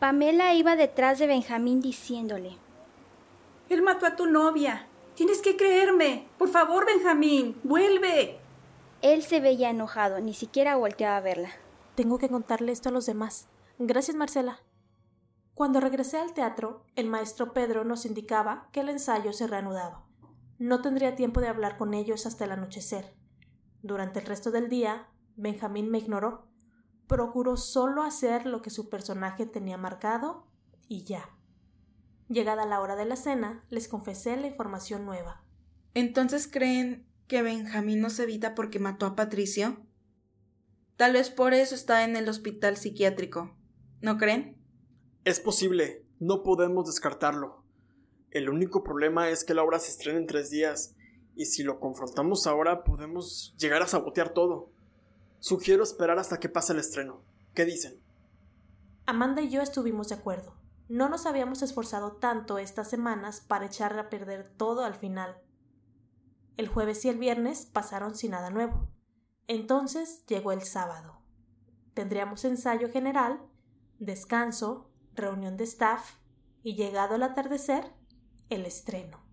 Pamela iba detrás de Benjamín diciéndole, Él mató a tu novia. Tienes que creerme. Por favor, Benjamín, vuelve. Él se veía enojado, ni siquiera volteaba a verla. Tengo que contarle esto a los demás. Gracias, Marcela. Cuando regresé al teatro, el maestro Pedro nos indicaba que el ensayo se reanudaba. No tendría tiempo de hablar con ellos hasta el anochecer. Durante el resto del día, Benjamín me ignoró. Procuró solo hacer lo que su personaje tenía marcado y ya. Llegada la hora de la cena, les confesé la información nueva. ¿Entonces creen que Benjamín nos evita porque mató a Patricio? Tal vez por eso está en el hospital psiquiátrico. ¿No creen? Es posible, no podemos descartarlo. El único problema es que la obra se estrena en tres días, y si lo confrontamos ahora podemos llegar a sabotear todo. Sugiero esperar hasta que pase el estreno. ¿Qué dicen? Amanda y yo estuvimos de acuerdo. No nos habíamos esforzado tanto estas semanas para echar a perder todo al final. El jueves y el viernes pasaron sin nada nuevo. Entonces llegó el sábado. Tendríamos ensayo general, descanso, reunión de staff y llegado el atardecer, el estreno.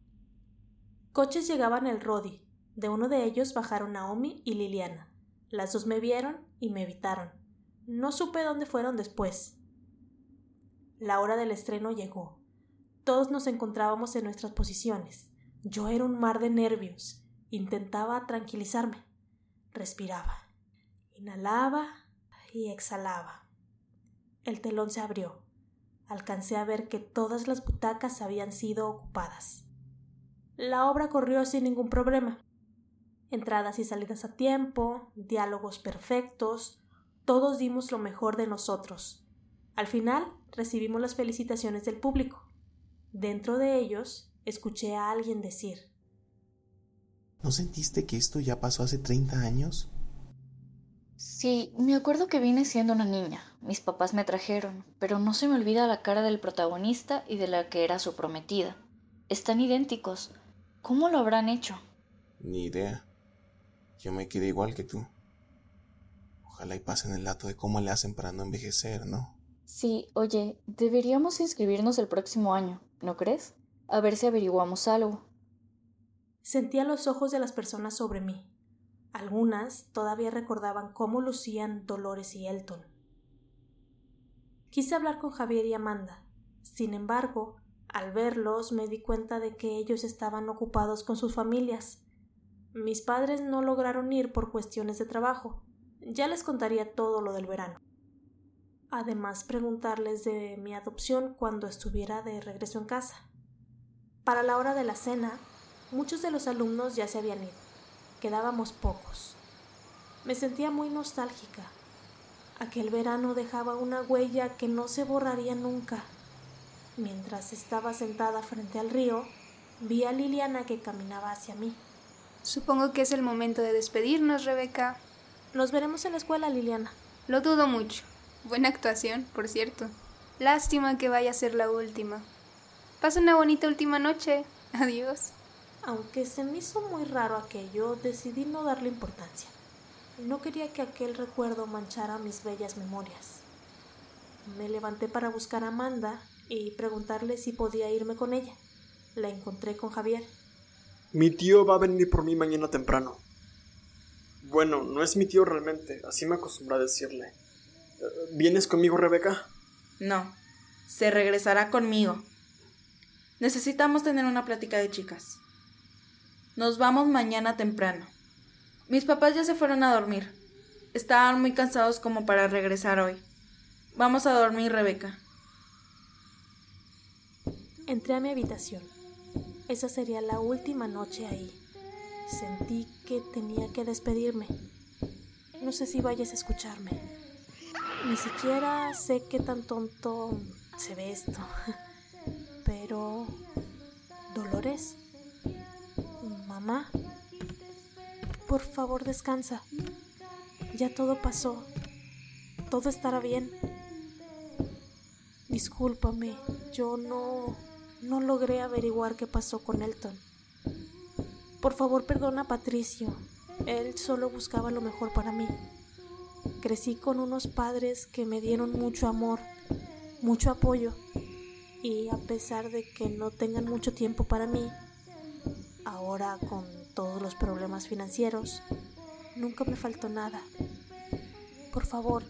Coches llegaban el Rodi. De uno de ellos bajaron Naomi y Liliana. Las dos me vieron y me evitaron. No supe dónde fueron después. La hora del estreno llegó. Todos nos encontrábamos en nuestras posiciones. Yo era un mar de nervios. Intentaba tranquilizarme. Respiraba. Inhalaba y exhalaba. El telón se abrió. Alcancé a ver que todas las butacas habían sido ocupadas. La obra corrió sin ningún problema. Entradas y salidas a tiempo, diálogos perfectos, todos dimos lo mejor de nosotros. Al final recibimos las felicitaciones del público. Dentro de ellos escuché a alguien decir ¿No sentiste que esto ya pasó hace 30 años? Sí, me acuerdo que vine siendo una niña. Mis papás me trajeron, pero no se me olvida la cara del protagonista y de la que era su prometida. Están idénticos. ¿Cómo lo habrán hecho? Ni idea. Yo me quedé igual que tú. Ojalá y pasen el dato de cómo le hacen para no envejecer, ¿no? Sí, oye, deberíamos inscribirnos el próximo año, ¿no crees? A ver si averiguamos algo. Sentía los ojos de las personas sobre mí. Algunas todavía recordaban cómo lucían Dolores y Elton. Quise hablar con Javier y Amanda. Sin embargo, al verlos me di cuenta de que ellos estaban ocupados con sus familias. Mis padres no lograron ir por cuestiones de trabajo. Ya les contaría todo lo del verano. Además, preguntarles de mi adopción cuando estuviera de regreso en casa. Para la hora de la cena, muchos de los alumnos ya se habían ido. Quedábamos pocos. Me sentía muy nostálgica. Aquel verano dejaba una huella que no se borraría nunca. Mientras estaba sentada frente al río, vi a Liliana que caminaba hacia mí. Supongo que es el momento de despedirnos, Rebeca. Nos veremos en la escuela, Liliana. Lo dudo mucho. Buena actuación, por cierto. Lástima que vaya a ser la última. Pasa una bonita última noche. Adiós. Aunque se me hizo muy raro aquello, decidí no darle importancia. No quería que aquel recuerdo manchara mis bellas memorias. Me levanté para buscar a Amanda y preguntarle si podía irme con ella. La encontré con Javier. Mi tío va a venir por mí mañana temprano. Bueno, no es mi tío realmente, así me acostumbro a decirle. ¿Vienes conmigo, Rebeca? No, se regresará conmigo. Necesitamos tener una plática de chicas. Nos vamos mañana temprano. Mis papás ya se fueron a dormir. Estaban muy cansados como para regresar hoy. Vamos a dormir, Rebeca. Entré a mi habitación. Esa sería la última noche ahí. Sentí que tenía que despedirme. No sé si vayas a escucharme. Ni siquiera sé qué tan tonto se ve esto. Pero... Dolores. Mamá. Por favor, descansa. Ya todo pasó. Todo estará bien. Discúlpame, yo no no logré averiguar qué pasó con Elton. Por favor, perdona a Patricio. Él solo buscaba lo mejor para mí. Crecí con unos padres que me dieron mucho amor mucho apoyo y a pesar de que no tengan mucho tiempo para mí, ahora con todos los problemas financieros, nunca me faltó nada. Por favor,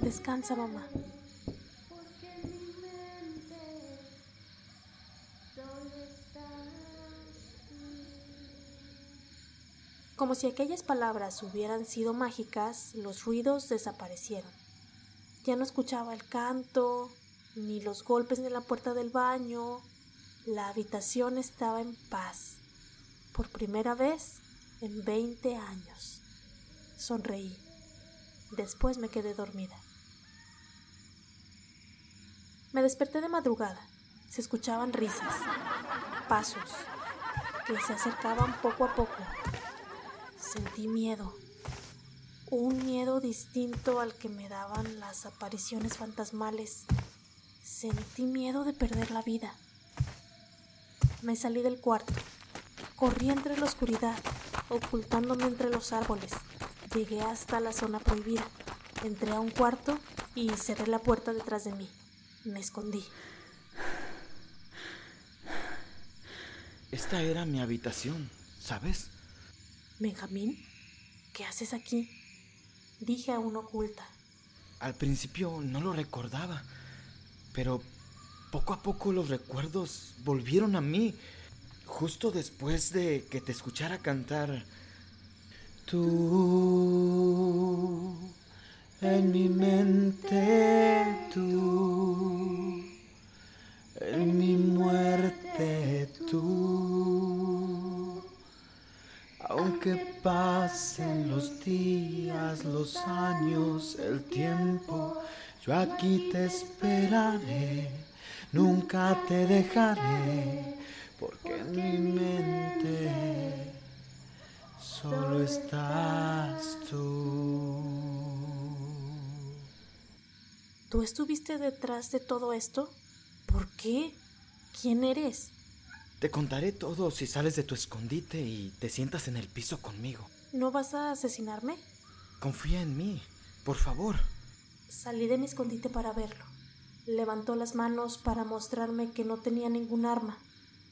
descansa mamá. Si aquellas palabras hubieran sido mágicas, los ruidos desaparecieron. Ya no escuchaba el canto, ni los golpes en la puerta del baño. La habitación estaba en paz. Por primera vez en veinte años. Sonreí. Después me quedé dormida. Me desperté de madrugada. Se escuchaban risas, pasos, que se acercaban poco a poco. Sentí miedo. Un miedo distinto al que me daban las apariciones fantasmales. Sentí miedo de perder la vida. Me salí del cuarto. Corrí entre la oscuridad, ocultándome entre los árboles. Llegué hasta la zona prohibida. Entré a un cuarto y cerré la puerta detrás de mí. Me escondí. Esta era mi habitación, ¿sabes? Benjamín, ¿qué haces aquí? Dije aún oculta. Al principio no lo recordaba, pero poco a poco los recuerdos volvieron a mí, justo después de que te escuchara cantar. Tú, en mi mente, tú, en mi muerte, Aunque pasen los días, los años, el tiempo, yo aquí te esperaré, nunca te dejaré, porque en mi mente solo estás tú. ¿Tú estuviste detrás de todo esto? ¿Por qué? ¿Quién eres? Te contaré todo si sales de tu escondite y te sientas en el piso conmigo. ¿No vas a asesinarme? Confía en mí, por favor. Salí de mi escondite para verlo. Levantó las manos para mostrarme que no tenía ningún arma.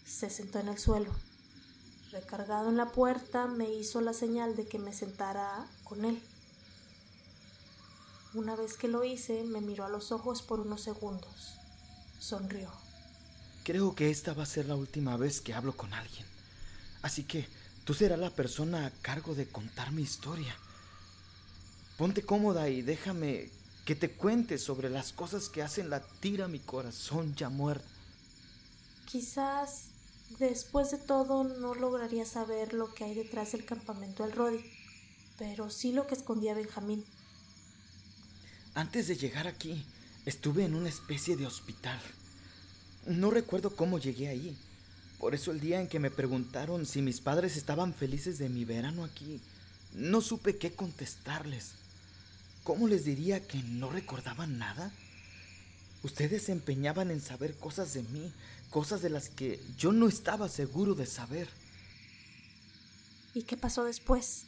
Se sentó en el suelo. Recargado en la puerta, me hizo la señal de que me sentara con él. Una vez que lo hice, me miró a los ojos por unos segundos. Sonrió. Creo que esta va a ser la última vez que hablo con alguien. Así que tú serás la persona a cargo de contar mi historia. Ponte cómoda y déjame que te cuente sobre las cosas que hacen latir a mi corazón ya muerto. Quizás después de todo no lograría saber lo que hay detrás del campamento del Rodi, pero sí lo que escondía Benjamín. Antes de llegar aquí, estuve en una especie de hospital. No recuerdo cómo llegué ahí. Por eso el día en que me preguntaron si mis padres estaban felices de mi verano aquí, no supe qué contestarles. ¿Cómo les diría que no recordaban nada? Ustedes se empeñaban en saber cosas de mí, cosas de las que yo no estaba seguro de saber. ¿Y qué pasó después?